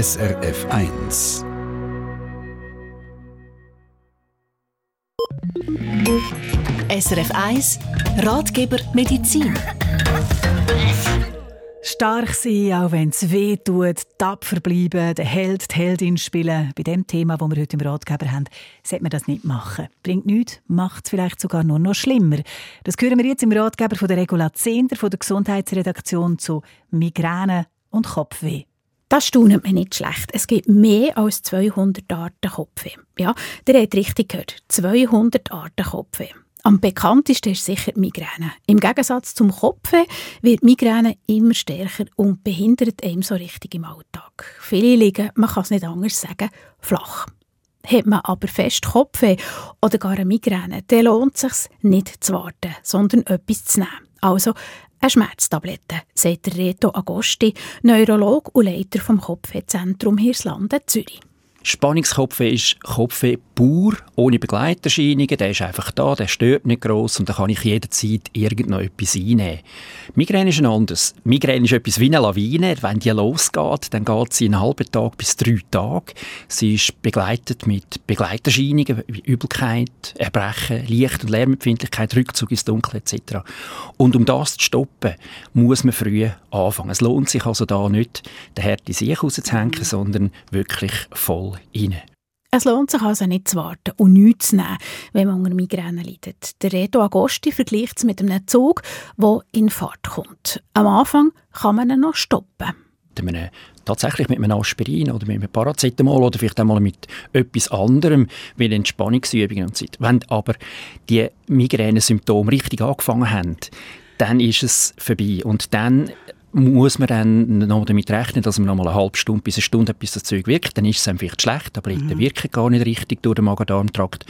SRF 1. SRF 1 Ratgeber Medizin. Stark sein, auch wenn es weh tut, tapfer bleiben, der Held, die Heldin spielen. Bei dem Thema, das wir heute im Ratgeber haben, sollte man das nicht machen. Bringt nichts, macht es vielleicht sogar nur noch schlimmer. Das hören wir jetzt im Ratgeber von der Regula Zehnder von der Gesundheitsredaktion zu Migräne und Kopfweh. Das staunet mir nicht schlecht. Es gibt mehr als 200 Arten Kopfweh. Ja, der hat richtig gehört. 200 Arten Kopfweh. Am bekanntesten ist sicher die Migräne. Im Gegensatz zum Kopfweh wird Migräne immer stärker und behindert einem so richtig im Alltag. Viele liegen, man kann es nicht anders sagen, flach. Hat man aber fest Kopfweh oder gar eine Migräne, dann lohnt es sich nicht zu warten, sondern etwas zu nehmen. Also eine Schmerztablette, sagt Reto Agosti, Neurolog und Leiter vom Kopfwehzentrum Hirslanden Zürich. Spannungskopfweh ist Kopfweh pur, ohne Begleiterscheinungen. Der ist einfach da, der stört nicht gross und da kann ich jederzeit irgendnoch etwas einnehmen. Migräne ist ein anderes. Migräne ist etwas wie eine Lawine. Wenn die losgeht, dann geht sie einen halben Tag bis drei Tage. Sie ist begleitet mit Begleiterscheinungen wie Übelkeit, Erbrechen, Licht- und Lärmempfindlichkeit, Rückzug ins Dunkel etc. Und um das zu stoppen, muss man früh anfangen. Es lohnt sich also da nicht, den Herd in sich rauszuhängen, sondern wirklich voll rein. Es lohnt sich also nicht zu warten und nichts zu nehmen, wenn man unter Migräne leidet. Der Reto Agosti vergleicht es mit einem Zug, der in Fahrt kommt. Am Anfang kann man ihn noch stoppen. Einem, tatsächlich mit einem Aspirin oder mit einem Paracetamol oder vielleicht einmal mit etwas anderem, wie Entspannungsübungen und so. Wenn aber die Migräne-Symptome richtig angefangen haben, dann ist es vorbei. Und dann muss man dann noch damit rechnen, dass man noch mal eine halbe Stunde bis eine Stunde bis das Zeug wirkt, dann ist es vielleicht schlecht, aber mhm. wirkt gar nicht richtig durch den Magen-Darm-Trakt.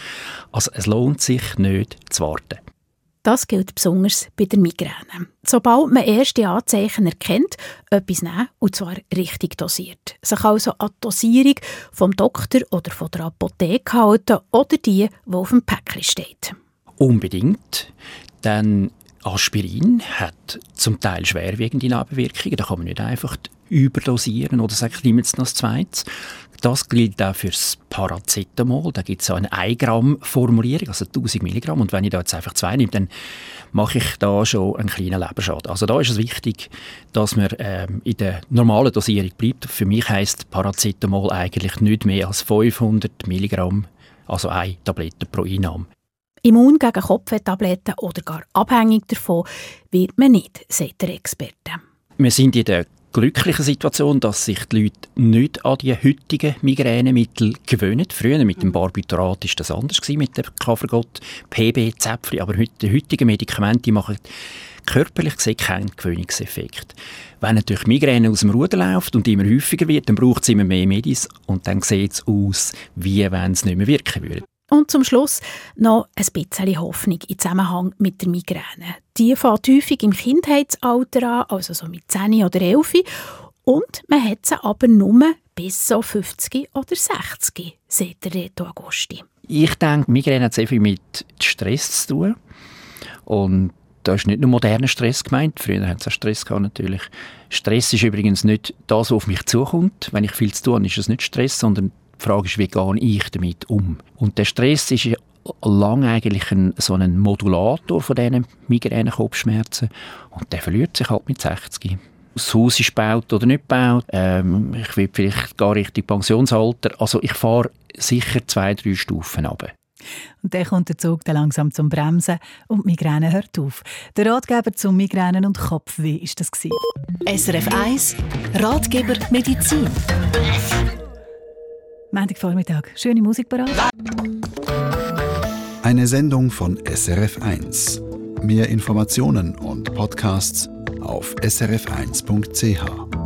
Also es lohnt sich nicht zu warten. Das gilt besonders bei der Migräne. Sobald man erste Anzeichen erkennt, etwas nehmen, und zwar richtig dosiert. Sich also an die Dosierung vom Doktor oder von der Apotheke halten oder die, die auf dem Päckchen steht. Unbedingt. Dann Aspirin hat zum Teil schwerwiegende Nebenwirkungen. Da kann man nicht einfach überdosieren oder ich nehme jetzt noch das Zweites. Das gilt auch für das Paracetamol. Da gibt es eine 1 Gramm Formulierung, also 1000 Milligramm. Und wenn ich da jetzt einfach zwei nehme, dann mache ich da schon einen kleinen Leberschaden. Also da ist es wichtig, dass man ähm, in der normalen Dosierung bleibt. Für mich heißt Paracetamol eigentlich nicht mehr als 500 Milligramm, also eine Tablette pro Einnahme. Immun gegen Kopfwehtabletten oder gar abhängig davon wird man nicht, sagt der Experte. Wir sind in der glücklichen Situation, dass sich die Leute nicht an die heutigen Migränemittel gewöhnen. Früher mit dem Barbiturat war das anders gewesen, mit dem Kafergott, PB, Zäpfli, aber die heutigen Medikamente machen körperlich gesehen keinen Gewöhnungseffekt. Wenn natürlich Migräne aus dem Ruder läuft und immer häufiger wird, dann braucht es immer mehr Medis und dann sieht es aus, wie wenn es nicht mehr wirken würde. Und zum Schluss noch ein bisschen Hoffnung im Zusammenhang mit der Migräne. Die fängt häufig im Kindheitsalter an, also so mit 10 oder 11. Und man hat sie aber nur bis so 50 oder 60, sagt der Reto Agosti. Ich denke, Migräne hat sehr viel mit Stress zu tun. Und da ist nicht nur moderner Stress gemeint. Früher haben sie auch Stress gehabt, natürlich. Stress ist übrigens nicht das, was auf mich zukommt. Wenn ich viel zu tun habe, ist es nicht Stress, sondern die Frage ist, wie gehe ich damit um? Und der Stress ist lang eigentlich ein, so ein Modulator von diesen Migräne-Kopfschmerzen und der verliert sich halt mit 60 das Haus ist gebaut oder nicht gebaut. Ähm, ich will vielleicht gar richtig Pensionsalter. Also ich fahre sicher zwei, drei Stufen runter. Und dann kommt der Zug dann langsam zum Bremsen und die Migräne hört auf. Der Ratgeber zum Migränen und Kopfweh ist das gewesen. SRF 1 Ratgeber Medizin. Montagvormittag. Schöne Musik parat. Eine Sendung von SRF1. Mehr Informationen und Podcasts auf srf1.ch.